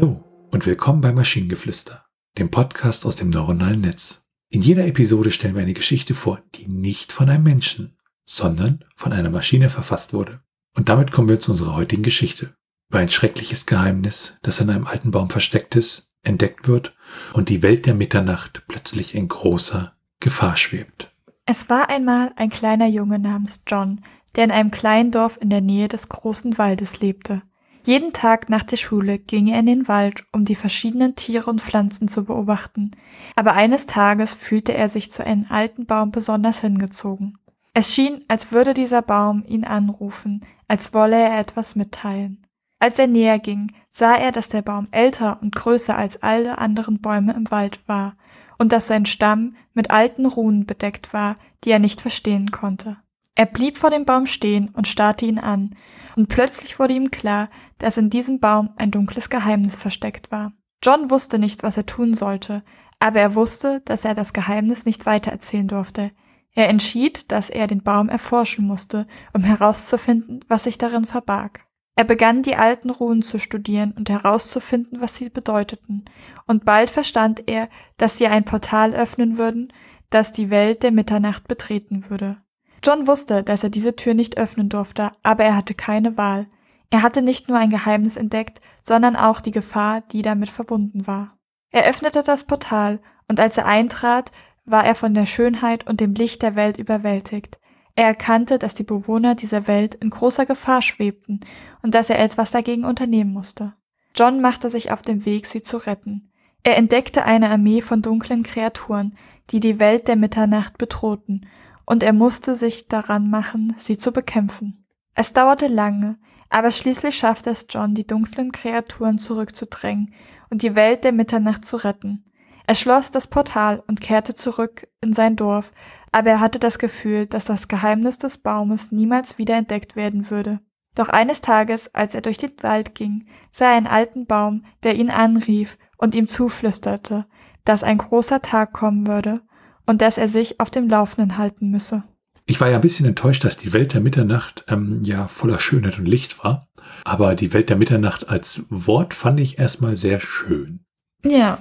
und willkommen bei Maschinengeflüster, dem Podcast aus dem neuronalen Netz. In jeder Episode stellen wir eine Geschichte vor, die nicht von einem Menschen, sondern von einer Maschine verfasst wurde. Und damit kommen wir zu unserer heutigen Geschichte. Über ein schreckliches Geheimnis, das in einem alten Baum versteckt ist, entdeckt wird und die Welt der Mitternacht plötzlich in großer Gefahr schwebt. Es war einmal ein kleiner Junge namens John, der in einem kleinen Dorf in der Nähe des großen Waldes lebte. Jeden Tag nach der Schule ging er in den Wald, um die verschiedenen Tiere und Pflanzen zu beobachten, aber eines Tages fühlte er sich zu einem alten Baum besonders hingezogen. Es schien, als würde dieser Baum ihn anrufen, als wolle er etwas mitteilen. Als er näher ging, sah er, dass der Baum älter und größer als alle anderen Bäume im Wald war und dass sein Stamm mit alten Runen bedeckt war, die er nicht verstehen konnte. Er blieb vor dem Baum stehen und starrte ihn an, und plötzlich wurde ihm klar, dass in diesem Baum ein dunkles Geheimnis versteckt war. John wusste nicht, was er tun sollte, aber er wusste, dass er das Geheimnis nicht weitererzählen durfte. Er entschied, dass er den Baum erforschen musste, um herauszufinden, was sich darin verbarg. Er begann die alten Runen zu studieren und herauszufinden, was sie bedeuteten, und bald verstand er, dass sie ein Portal öffnen würden, das die Welt der Mitternacht betreten würde. John wusste, dass er diese Tür nicht öffnen durfte, aber er hatte keine Wahl. Er hatte nicht nur ein Geheimnis entdeckt, sondern auch die Gefahr, die damit verbunden war. Er öffnete das Portal, und als er eintrat, war er von der Schönheit und dem Licht der Welt überwältigt. Er erkannte, dass die Bewohner dieser Welt in großer Gefahr schwebten und dass er etwas dagegen unternehmen musste. John machte sich auf den Weg, sie zu retten. Er entdeckte eine Armee von dunklen Kreaturen, die die Welt der Mitternacht bedrohten und er musste sich daran machen, sie zu bekämpfen. Es dauerte lange, aber schließlich schaffte es John, die dunklen Kreaturen zurückzudrängen und die Welt der Mitternacht zu retten. Er schloss das Portal und kehrte zurück in sein Dorf, aber er hatte das Gefühl, dass das Geheimnis des Baumes niemals wieder entdeckt werden würde. Doch eines Tages, als er durch den Wald ging, sah er einen alten Baum, der ihn anrief und ihm zuflüsterte, dass ein großer Tag kommen würde und dass er sich auf dem Laufenden halten müsse. Ich war ja ein bisschen enttäuscht, dass die Welt der Mitternacht ähm, ja voller Schönheit und Licht war. Aber die Welt der Mitternacht als Wort fand ich erstmal sehr schön. Ja,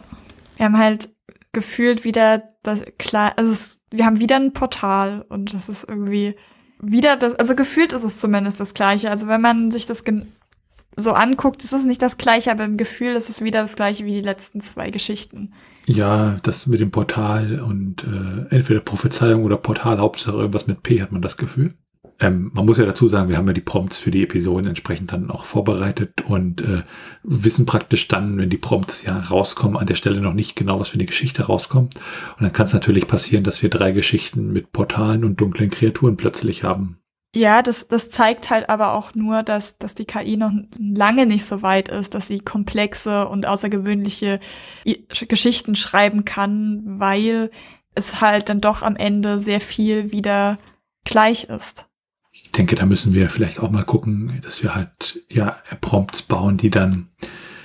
wir haben halt gefühlt wieder das klar, also es, wir haben wieder ein Portal und das ist irgendwie wieder das, also gefühlt ist es zumindest das gleiche. Also wenn man sich das so anguckt, ist es nicht das gleiche, aber im Gefühl ist es wieder das gleiche wie die letzten zwei Geschichten. Ja, das mit dem Portal und äh, entweder Prophezeiung oder Portal, Hauptsache irgendwas mit P hat man das Gefühl. Ähm, man muss ja dazu sagen, wir haben ja die Prompts für die Episoden entsprechend dann auch vorbereitet und äh, wissen praktisch dann, wenn die Prompts ja rauskommen, an der Stelle noch nicht genau, was für eine Geschichte rauskommt. Und dann kann es natürlich passieren, dass wir drei Geschichten mit Portalen und dunklen Kreaturen plötzlich haben. Ja, das, das zeigt halt aber auch nur, dass, dass die KI noch lange nicht so weit ist, dass sie komplexe und außergewöhnliche Geschichten schreiben kann, weil es halt dann doch am Ende sehr viel wieder gleich ist. Ich denke, da müssen wir vielleicht auch mal gucken, dass wir halt ja Prompts bauen, die dann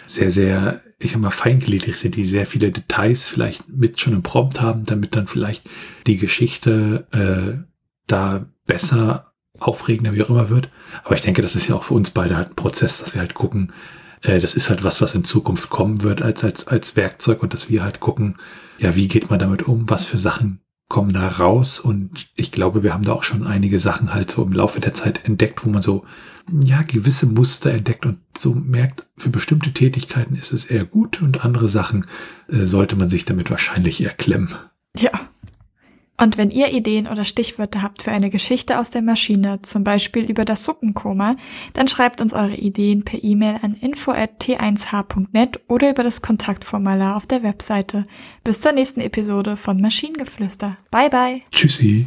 sehr, sehr, ich sag mal, feingliedrig sind, die sehr viele Details vielleicht mit schon im Prompt haben, damit dann vielleicht die Geschichte äh, da besser aufregender, wie auch immer wird. Aber ich denke, das ist ja auch für uns beide halt ein Prozess, dass wir halt gucken, äh, das ist halt was, was in Zukunft kommen wird als, als, als Werkzeug und dass wir halt gucken, ja, wie geht man damit um, was für Sachen kommen da raus und ich glaube, wir haben da auch schon einige Sachen halt so im Laufe der Zeit entdeckt, wo man so, ja, gewisse Muster entdeckt und so merkt, für bestimmte Tätigkeiten ist es eher gut und andere Sachen äh, sollte man sich damit wahrscheinlich eher klemmen. Ja, und wenn ihr Ideen oder Stichwörter habt für eine Geschichte aus der Maschine, zum Beispiel über das Suppenkoma, dann schreibt uns eure Ideen per E-Mail an info@t1h.net oder über das Kontaktformular auf der Webseite. Bis zur nächsten Episode von Maschinengeflüster. Bye bye. Tschüssi.